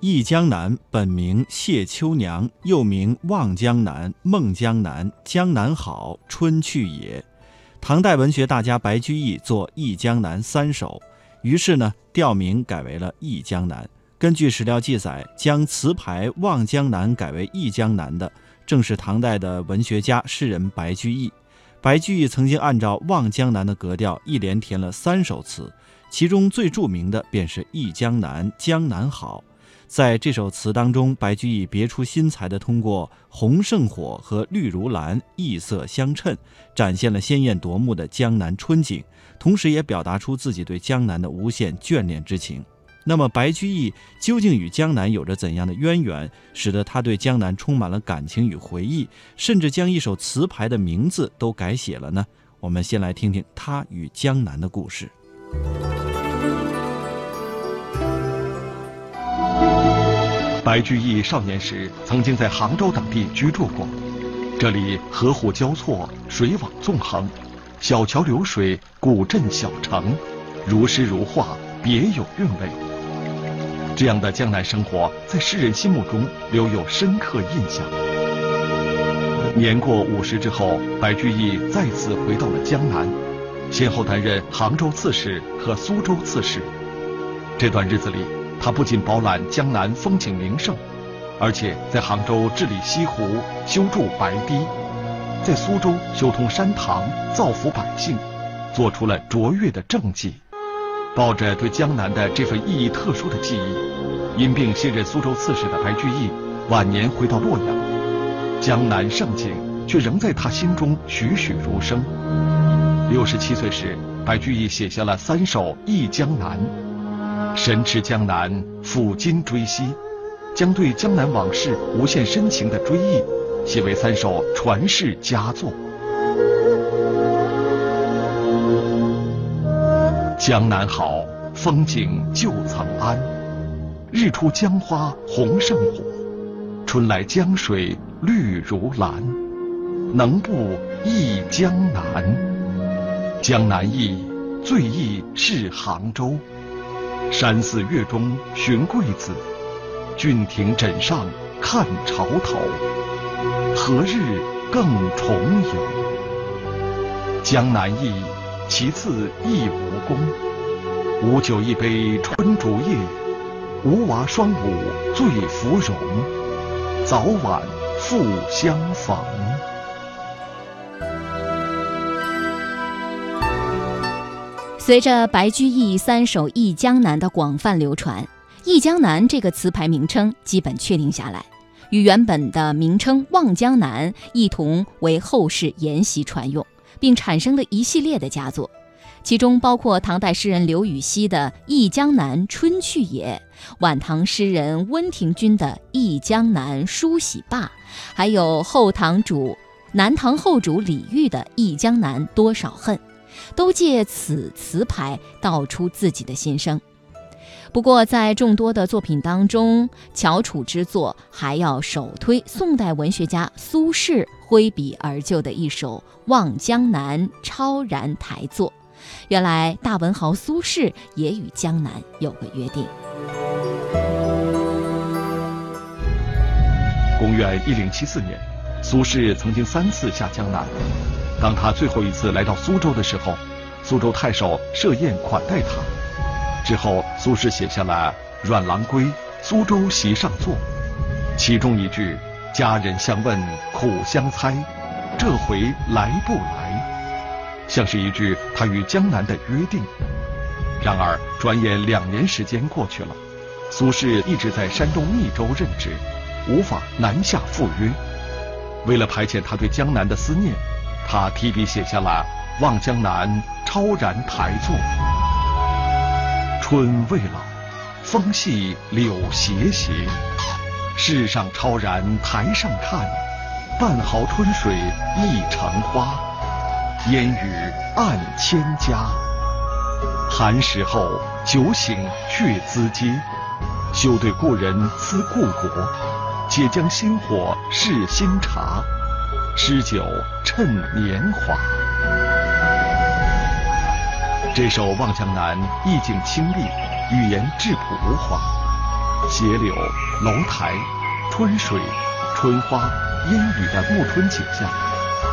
忆江南本名谢秋娘，又名望江南、孟江南、江南好、春去也。唐代文学大家白居易作《忆江南》三首，于是呢调名改为了《忆江南》。根据史料记载，将词牌“望江南”改为“忆江南”的，正是唐代的文学家诗人白居易。白居易曾经按照《望江南》的格调，一连填了三首词，其中最著名的便是《忆江南》，江南好。在这首词当中，白居易别出心裁地通过红胜火和绿如蓝异色相衬，展现了鲜艳夺目的江南春景，同时也表达出自己对江南的无限眷恋之情。那么，白居易究竟与江南有着怎样的渊源，使得他对江南充满了感情与回忆，甚至将一首词牌的名字都改写了呢？我们先来听听他与江南的故事。白居易少年时曾经在杭州等地居住过，这里河湖交错，水网纵横，小桥流水，古镇小城，如诗如画，别有韵味。这样的江南生活在诗人心目中留有深刻印象。年过五十之后，白居易再次回到了江南，先后担任杭州刺史和苏州刺史。这段日子里。他不仅饱览江南风景名胜，而且在杭州治理西湖、修筑白堤，在苏州修通山塘、造福百姓，做出了卓越的政绩。抱着对江南的这份意义特殊的记忆，因病卸任苏州刺史的白居易，晚年回到洛阳，江南盛景却仍在他心中栩栩如生。六十七岁时，白居易写下了三首《忆江南》。神驰江南，抚今追昔，将对江南往事无限深情的追忆，写为三首传世佳作。江南好，风景旧曾谙。日出江花红胜火，春来江水绿如蓝。能不忆江南？江南忆，最忆是杭州。山寺月中寻桂子，郡亭枕上看潮头。何日更重游？江南忆，其次忆吴宫。吴酒一杯春竹叶，吴娃双舞醉芙蓉。早晚复相逢。随着白居易三首《忆江南》的广泛流传，《忆江南》这个词牌名称基本确定下来，与原本的名称《望江南》一同为后世沿袭传用，并产生了一系列的佳作，其中包括唐代诗人刘禹锡的《忆江南春去也》，晚唐诗人温庭筠的《忆江南梳洗罢》，还有后唐主南唐后主李煜的《忆江南多少恨》。都借此词牌道出自己的心声。不过，在众多的作品当中，翘楚之作还要首推宋代文学家苏轼挥笔而就的一首《望江南》超然台作。原来，大文豪苏轼也与江南有个约定。公元一零七四年，苏轼曾经三次下江南。当他最后一次来到苏州的时候，苏州太守设宴款待他。之后，苏轼写下了《阮郎归苏州席上坐》，其中一句“家人相问苦相猜，这回来不来”，像是一句他与江南的约定。然而，转眼两年时间过去了，苏轼一直在山东密州任职，无法南下赴约。为了排遣他对江南的思念。他提笔写下了《望江南》超然台作：春未老，风细柳斜斜。世上超然台上看，半壕春水一城花。烟雨暗千家。寒食后，酒醒却咨嗟。休对故人思故国，且将新火试新茶。诗酒趁年华。这首《望江南》意境清丽，语言质朴无华，斜柳、楼台、春水、春花、烟雨的暮春景象，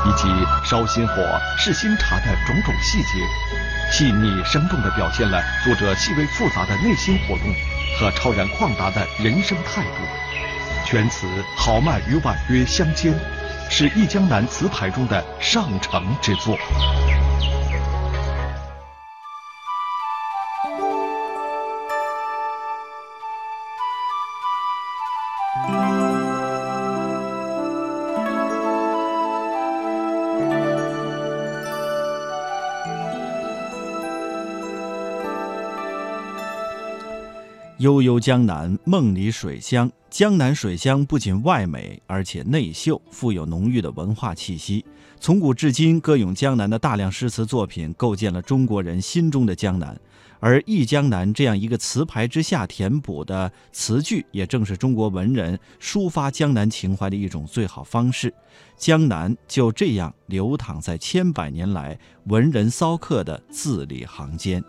以及烧新火、试新茶的种种细节，细腻生动地表现了作者细微复杂的内心活动和超然旷达的人生态度。全词豪迈与婉约相间，是《忆江南》词牌中的上乘之作。悠悠江南，梦里水乡。江南水乡不仅外美，而且内秀，富有浓郁的文化气息。从古至今，歌咏江南的大量诗词作品，构建了中国人心中的江南。而《忆江南》这样一个词牌之下填补的词句，也正是中国文人抒发江南情怀的一种最好方式。江南就这样流淌在千百年来文人骚客的字里行间。